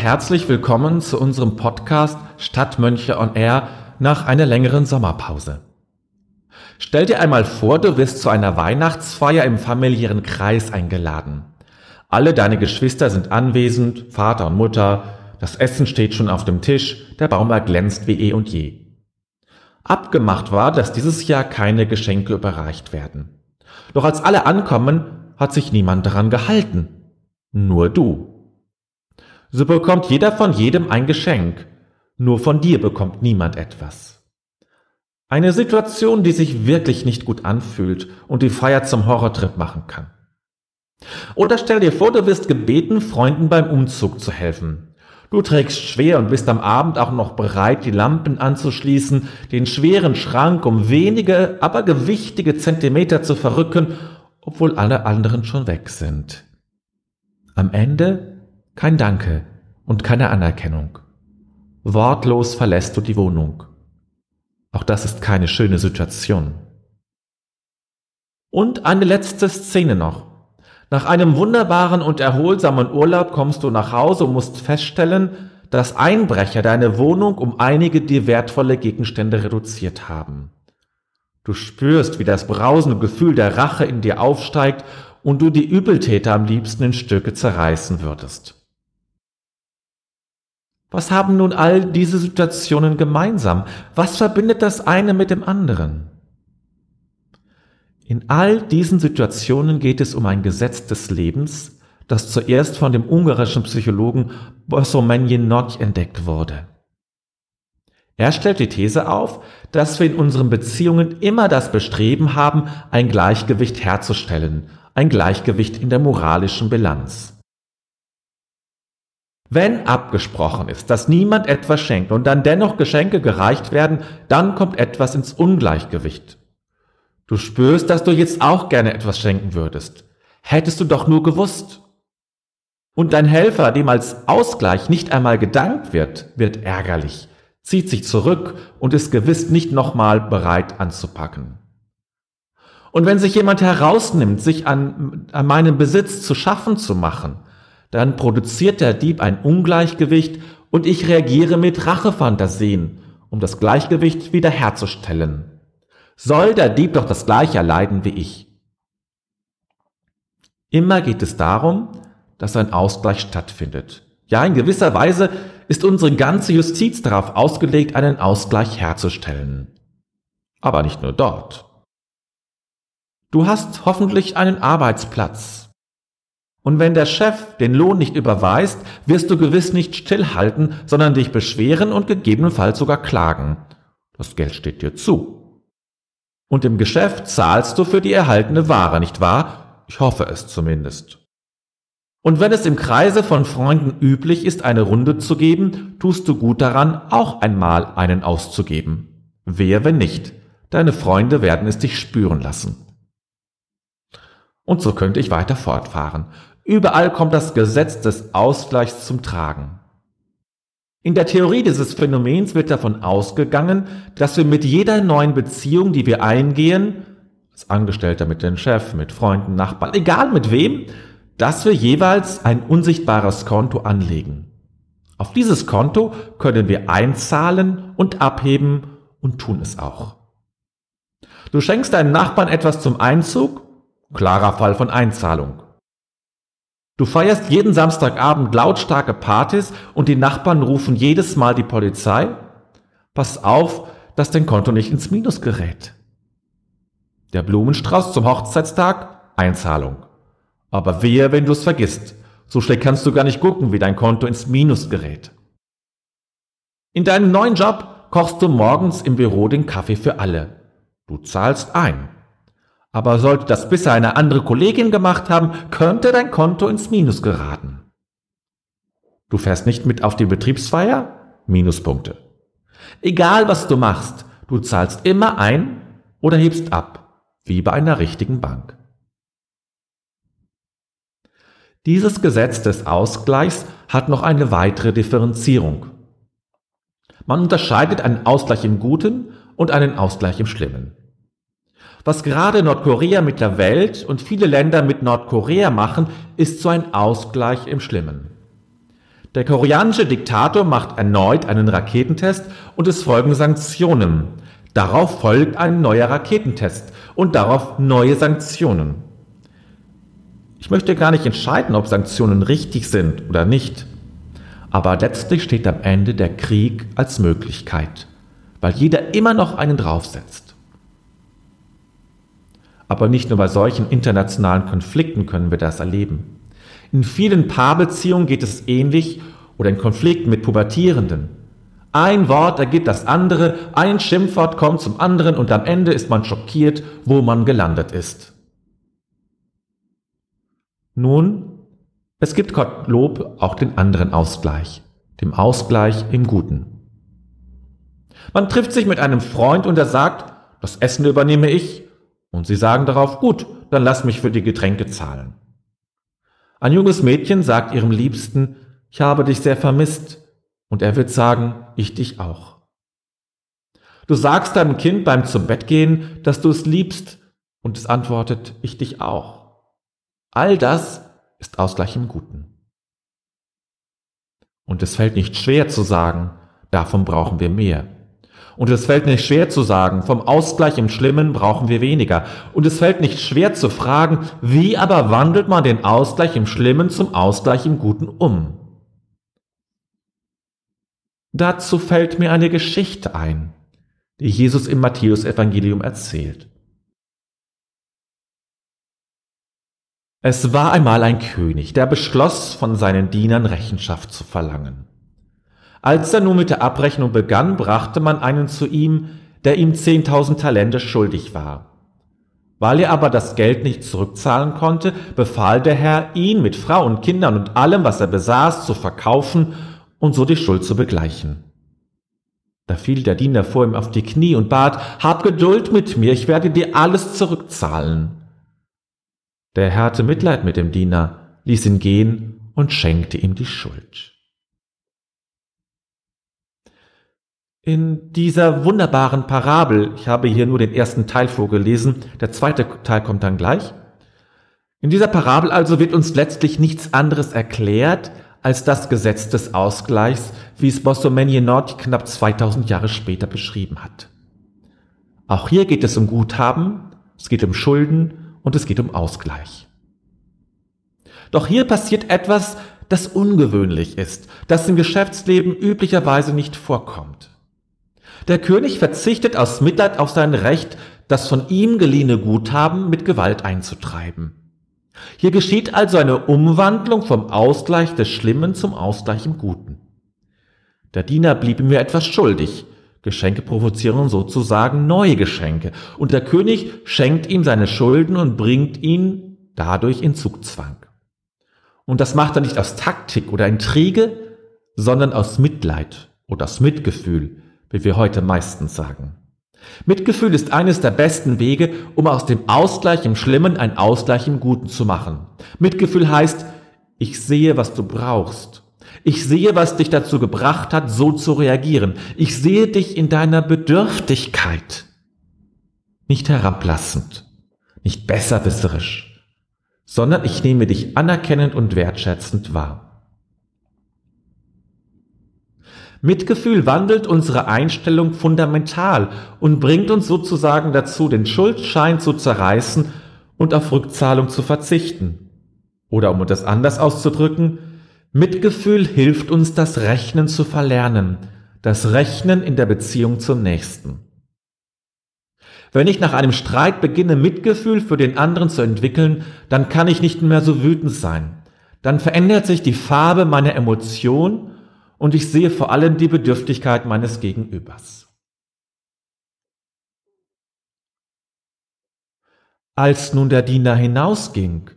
Herzlich willkommen zu unserem Podcast Stadtmönche on Air nach einer längeren Sommerpause. Stell dir einmal vor, du wirst zu einer Weihnachtsfeier im familiären Kreis eingeladen. Alle deine Geschwister sind anwesend, Vater und Mutter, das Essen steht schon auf dem Tisch, der Baum erglänzt wie eh und je. Abgemacht war, dass dieses Jahr keine Geschenke überreicht werden. Doch als alle ankommen, hat sich niemand daran gehalten. Nur du. So bekommt jeder von jedem ein Geschenk, nur von dir bekommt niemand etwas. Eine Situation, die sich wirklich nicht gut anfühlt und die Feier zum Horrortrip machen kann. Oder stell dir vor, du wirst gebeten, Freunden beim Umzug zu helfen. Du trägst schwer und bist am Abend auch noch bereit, die Lampen anzuschließen, den schweren Schrank um wenige, aber gewichtige Zentimeter zu verrücken, obwohl alle anderen schon weg sind. Am Ende kein Danke und keine Anerkennung. Wortlos verlässt du die Wohnung. Auch das ist keine schöne Situation. Und eine letzte Szene noch. Nach einem wunderbaren und erholsamen Urlaub kommst du nach Hause und musst feststellen, dass Einbrecher deine Wohnung um einige dir wertvolle Gegenstände reduziert haben. Du spürst, wie das brausende Gefühl der Rache in dir aufsteigt und du die Übeltäter am liebsten in Stücke zerreißen würdest. Was haben nun all diese Situationen gemeinsam? Was verbindet das eine mit dem anderen? In all diesen Situationen geht es um ein Gesetz des Lebens, das zuerst von dem ungarischen Psychologen Bosomenjen Notch entdeckt wurde. Er stellt die These auf, dass wir in unseren Beziehungen immer das Bestreben haben, ein Gleichgewicht herzustellen, ein Gleichgewicht in der moralischen Bilanz. Wenn abgesprochen ist, dass niemand etwas schenkt und dann dennoch Geschenke gereicht werden, dann kommt etwas ins Ungleichgewicht. Du spürst, dass du jetzt auch gerne etwas schenken würdest. Hättest du doch nur gewusst. Und dein Helfer, dem als Ausgleich nicht einmal gedankt wird, wird ärgerlich, zieht sich zurück und ist gewiss nicht nochmal bereit anzupacken. Und wenn sich jemand herausnimmt, sich an, an meinem Besitz zu schaffen zu machen, dann produziert der Dieb ein Ungleichgewicht und ich reagiere mit Rachefantasien, um das Gleichgewicht wiederherzustellen soll der Dieb doch das gleiche erleiden wie ich. Immer geht es darum, dass ein Ausgleich stattfindet. Ja, in gewisser Weise ist unsere ganze Justiz darauf ausgelegt, einen Ausgleich herzustellen. Aber nicht nur dort. Du hast hoffentlich einen Arbeitsplatz. Und wenn der Chef den Lohn nicht überweist, wirst du gewiss nicht stillhalten, sondern dich beschweren und gegebenenfalls sogar klagen. Das Geld steht dir zu. Und im Geschäft zahlst du für die erhaltene Ware, nicht wahr? Ich hoffe es zumindest. Und wenn es im Kreise von Freunden üblich ist, eine Runde zu geben, tust du gut daran, auch einmal einen auszugeben. Wer, wenn nicht? Deine Freunde werden es dich spüren lassen. Und so könnte ich weiter fortfahren. Überall kommt das Gesetz des Ausgleichs zum Tragen. In der Theorie dieses Phänomens wird davon ausgegangen, dass wir mit jeder neuen Beziehung, die wir eingehen, als Angestellter mit dem Chef, mit Freunden, Nachbarn, egal mit wem, dass wir jeweils ein unsichtbares Konto anlegen. Auf dieses Konto können wir einzahlen und abheben und tun es auch. Du schenkst deinem Nachbarn etwas zum Einzug, klarer Fall von Einzahlung. Du feierst jeden Samstagabend lautstarke Partys und die Nachbarn rufen jedes Mal die Polizei? Pass auf, dass dein Konto nicht ins Minus gerät. Der Blumenstrauß zum Hochzeitstag? Einzahlung. Aber wehe, wenn du es vergisst. So schlecht kannst du gar nicht gucken, wie dein Konto ins Minus gerät. In deinem neuen Job kochst du morgens im Büro den Kaffee für alle. Du zahlst ein. Aber sollte das bisher eine andere Kollegin gemacht haben, könnte dein Konto ins Minus geraten. Du fährst nicht mit auf die Betriebsfeier? Minuspunkte. Egal was du machst, du zahlst immer ein oder hebst ab, wie bei einer richtigen Bank. Dieses Gesetz des Ausgleichs hat noch eine weitere Differenzierung. Man unterscheidet einen Ausgleich im Guten und einen Ausgleich im Schlimmen. Was gerade Nordkorea mit der Welt und viele Länder mit Nordkorea machen, ist so ein Ausgleich im Schlimmen. Der koreanische Diktator macht erneut einen Raketentest und es folgen Sanktionen. Darauf folgt ein neuer Raketentest und darauf neue Sanktionen. Ich möchte gar nicht entscheiden, ob Sanktionen richtig sind oder nicht. Aber letztlich steht am Ende der Krieg als Möglichkeit, weil jeder immer noch einen draufsetzt. Aber nicht nur bei solchen internationalen Konflikten können wir das erleben. In vielen Paarbeziehungen geht es ähnlich oder in Konflikten mit Pubertierenden. Ein Wort ergibt das andere, ein Schimpfwort kommt zum anderen und am Ende ist man schockiert, wo man gelandet ist. Nun, es gibt Gottlob auch den anderen Ausgleich, dem Ausgleich im Guten. Man trifft sich mit einem Freund und er sagt, das Essen übernehme ich, und sie sagen darauf, gut, dann lass mich für die Getränke zahlen. Ein junges Mädchen sagt ihrem Liebsten, ich habe dich sehr vermisst, und er wird sagen, ich dich auch. Du sagst deinem Kind beim zum Bett gehen, dass du es liebst, und es antwortet, ich dich auch. All das ist Ausgleich im Guten. Und es fällt nicht schwer zu sagen, davon brauchen wir mehr. Und es fällt nicht schwer zu sagen, vom Ausgleich im Schlimmen brauchen wir weniger. Und es fällt nicht schwer zu fragen, wie aber wandelt man den Ausgleich im Schlimmen zum Ausgleich im Guten um? Dazu fällt mir eine Geschichte ein, die Jesus im Matthäusevangelium erzählt. Es war einmal ein König, der beschloss, von seinen Dienern Rechenschaft zu verlangen. Als er nun mit der Abrechnung begann, brachte man einen zu ihm, der ihm zehntausend Talente schuldig war. Weil er aber das Geld nicht zurückzahlen konnte, befahl der Herr, ihn mit Frau und Kindern und allem, was er besaß, zu verkaufen und so die Schuld zu begleichen. Da fiel der Diener vor ihm auf die Knie und bat, Hab Geduld mit mir, ich werde dir alles zurückzahlen. Der Herr hatte Mitleid mit dem Diener, ließ ihn gehen und schenkte ihm die Schuld. In dieser wunderbaren Parabel, ich habe hier nur den ersten Teil vorgelesen, der zweite Teil kommt dann gleich. In dieser Parabel also wird uns letztlich nichts anderes erklärt als das Gesetz des Ausgleichs, wie es Bosomenier Nord knapp 2000 Jahre später beschrieben hat. Auch hier geht es um Guthaben, es geht um Schulden und es geht um Ausgleich. Doch hier passiert etwas, das ungewöhnlich ist, das im Geschäftsleben üblicherweise nicht vorkommt. Der König verzichtet aus Mitleid auf sein Recht, das von ihm geliehene Guthaben mit Gewalt einzutreiben. Hier geschieht also eine Umwandlung vom Ausgleich des Schlimmen zum Ausgleich im Guten. Der Diener blieb ihm etwas schuldig. Geschenke provozieren sozusagen neue Geschenke. Und der König schenkt ihm seine Schulden und bringt ihn dadurch in Zugzwang. Und das macht er nicht aus Taktik oder Intrige, sondern aus Mitleid oder aus Mitgefühl, wie wir heute meistens sagen. Mitgefühl ist eines der besten Wege, um aus dem Ausgleich im Schlimmen ein Ausgleich im Guten zu machen. Mitgefühl heißt, ich sehe, was du brauchst. Ich sehe, was dich dazu gebracht hat, so zu reagieren. Ich sehe dich in deiner Bedürftigkeit. Nicht herablassend, nicht besserwisserisch, sondern ich nehme dich anerkennend und wertschätzend wahr. Mitgefühl wandelt unsere Einstellung fundamental und bringt uns sozusagen dazu, den Schuldschein zu zerreißen und auf Rückzahlung zu verzichten. Oder um das anders auszudrücken, Mitgefühl hilft uns, das Rechnen zu verlernen, das Rechnen in der Beziehung zum Nächsten. Wenn ich nach einem Streit beginne, Mitgefühl für den anderen zu entwickeln, dann kann ich nicht mehr so wütend sein. Dann verändert sich die Farbe meiner Emotion und ich sehe vor allem die Bedürftigkeit meines Gegenübers. Als nun der Diener hinausging,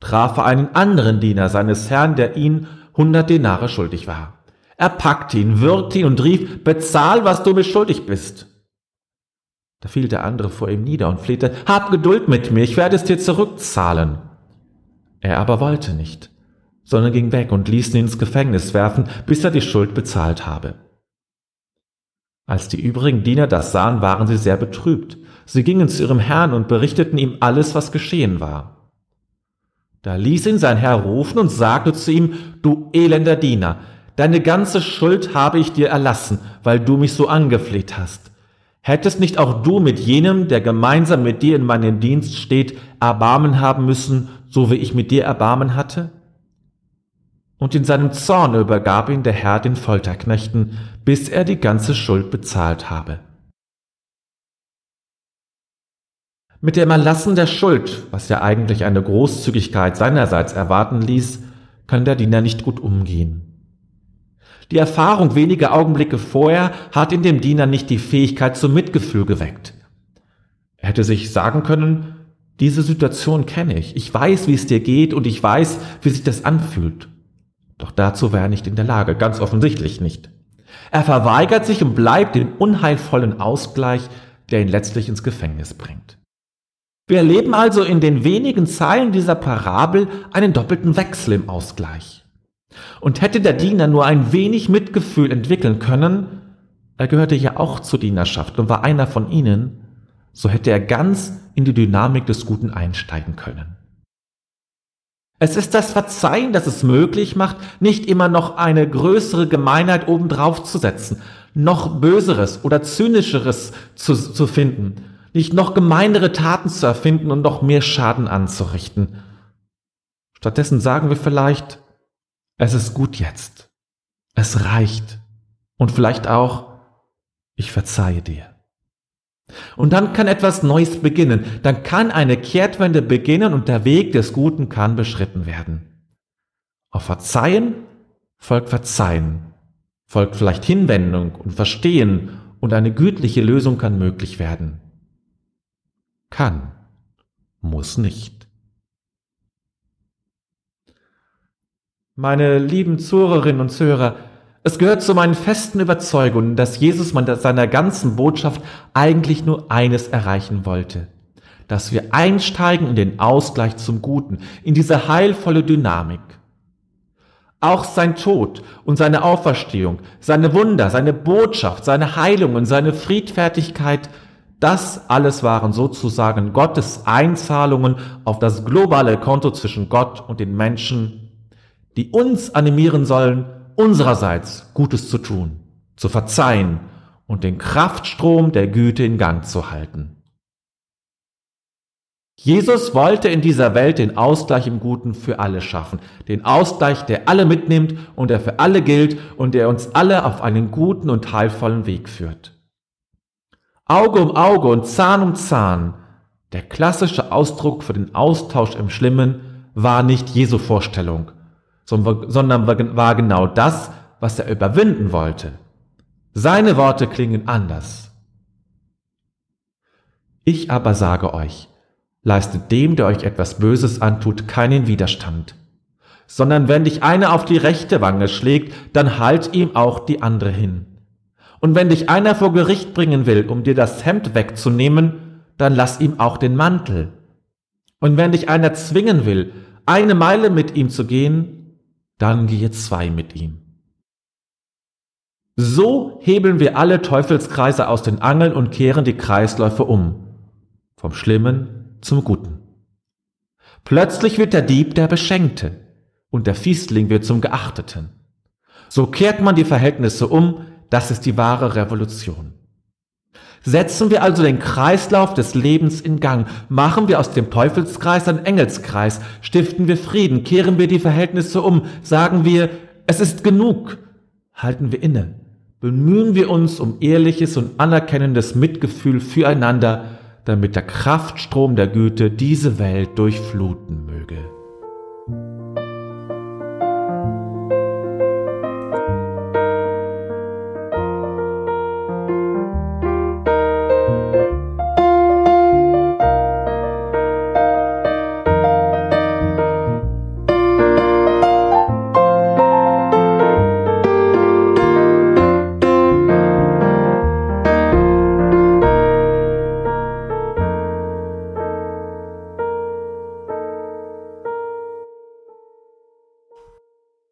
traf er einen anderen Diener seines Herrn, der ihn hundert Denare schuldig war. Er packte ihn, würgte ihn und rief, bezahl, was du mir schuldig bist. Da fiel der andere vor ihm nieder und flehte, hab Geduld mit mir, ich werde es dir zurückzahlen. Er aber wollte nicht sondern ging weg und ließ ihn ins Gefängnis werfen, bis er die Schuld bezahlt habe. Als die übrigen Diener das sahen, waren sie sehr betrübt. Sie gingen zu ihrem Herrn und berichteten ihm alles, was geschehen war. Da ließ ihn sein Herr rufen und sagte zu ihm, du elender Diener, deine ganze Schuld habe ich dir erlassen, weil du mich so angefleht hast. Hättest nicht auch du mit jenem, der gemeinsam mit dir in meinem Dienst steht, Erbarmen haben müssen, so wie ich mit dir Erbarmen hatte? Und in seinem Zorn übergab ihn der Herr den Folterknechten, bis er die ganze Schuld bezahlt habe. Mit dem Erlassen der Schuld, was ja eigentlich eine Großzügigkeit seinerseits erwarten ließ, kann der Diener nicht gut umgehen. Die Erfahrung weniger Augenblicke vorher hat in dem Diener nicht die Fähigkeit zum Mitgefühl geweckt. Er hätte sich sagen können, diese Situation kenne ich, ich weiß, wie es dir geht und ich weiß, wie sich das anfühlt. Doch dazu war er nicht in der Lage, ganz offensichtlich nicht. Er verweigert sich und bleibt den unheilvollen Ausgleich, der ihn letztlich ins Gefängnis bringt. Wir erleben also in den wenigen Zeilen dieser Parabel einen doppelten Wechsel im Ausgleich. Und hätte der Diener nur ein wenig Mitgefühl entwickeln können, er gehörte ja auch zur Dienerschaft und war einer von ihnen, so hätte er ganz in die Dynamik des Guten einsteigen können. Es ist das Verzeihen, das es möglich macht, nicht immer noch eine größere Gemeinheit obendrauf zu setzen, noch Böseres oder Zynischeres zu, zu finden, nicht noch gemeinere Taten zu erfinden und noch mehr Schaden anzurichten. Stattdessen sagen wir vielleicht, es ist gut jetzt, es reicht und vielleicht auch, ich verzeihe dir. Und dann kann etwas Neues beginnen, dann kann eine Kehrtwende beginnen und der Weg des Guten kann beschritten werden. Auf Verzeihen folgt Verzeihen, folgt vielleicht Hinwendung und Verstehen und eine gütliche Lösung kann möglich werden kann, muss nicht. Meine lieben Zuhörerinnen und Zuhörer, es gehört zu meinen festen Überzeugungen, dass Jesus mit seiner ganzen Botschaft eigentlich nur eines erreichen wollte, dass wir einsteigen in den Ausgleich zum Guten, in diese heilvolle Dynamik. Auch sein Tod und seine Auferstehung, seine Wunder, seine Botschaft, seine Heilung und seine Friedfertigkeit das alles waren sozusagen Gottes Einzahlungen auf das globale Konto zwischen Gott und den Menschen, die uns animieren sollen, unsererseits Gutes zu tun, zu verzeihen und den Kraftstrom der Güte in Gang zu halten. Jesus wollte in dieser Welt den Ausgleich im Guten für alle schaffen, den Ausgleich, der alle mitnimmt und der für alle gilt und der uns alle auf einen guten und heilvollen Weg führt. Auge um Auge und Zahn um Zahn. Der klassische Ausdruck für den Austausch im Schlimmen war nicht Jesu Vorstellung, sondern war genau das, was er überwinden wollte. Seine Worte klingen anders. Ich aber sage euch, leistet dem, der euch etwas Böses antut, keinen Widerstand, sondern wenn dich einer auf die rechte Wange schlägt, dann halt ihm auch die andere hin. Und wenn dich einer vor Gericht bringen will, um dir das Hemd wegzunehmen, dann lass ihm auch den Mantel. Und wenn dich einer zwingen will, eine Meile mit ihm zu gehen, dann gehe zwei mit ihm. So hebeln wir alle Teufelskreise aus den Angeln und kehren die Kreisläufe um. Vom Schlimmen zum Guten. Plötzlich wird der Dieb der Beschenkte und der Fiesling wird zum Geachteten. So kehrt man die Verhältnisse um, das ist die wahre Revolution. Setzen wir also den Kreislauf des Lebens in Gang, machen wir aus dem Teufelskreis einen Engelskreis, stiften wir Frieden, kehren wir die Verhältnisse um, sagen wir, es ist genug, halten wir inne, bemühen wir uns um ehrliches und anerkennendes Mitgefühl füreinander, damit der Kraftstrom der Güte diese Welt durchfluten möge.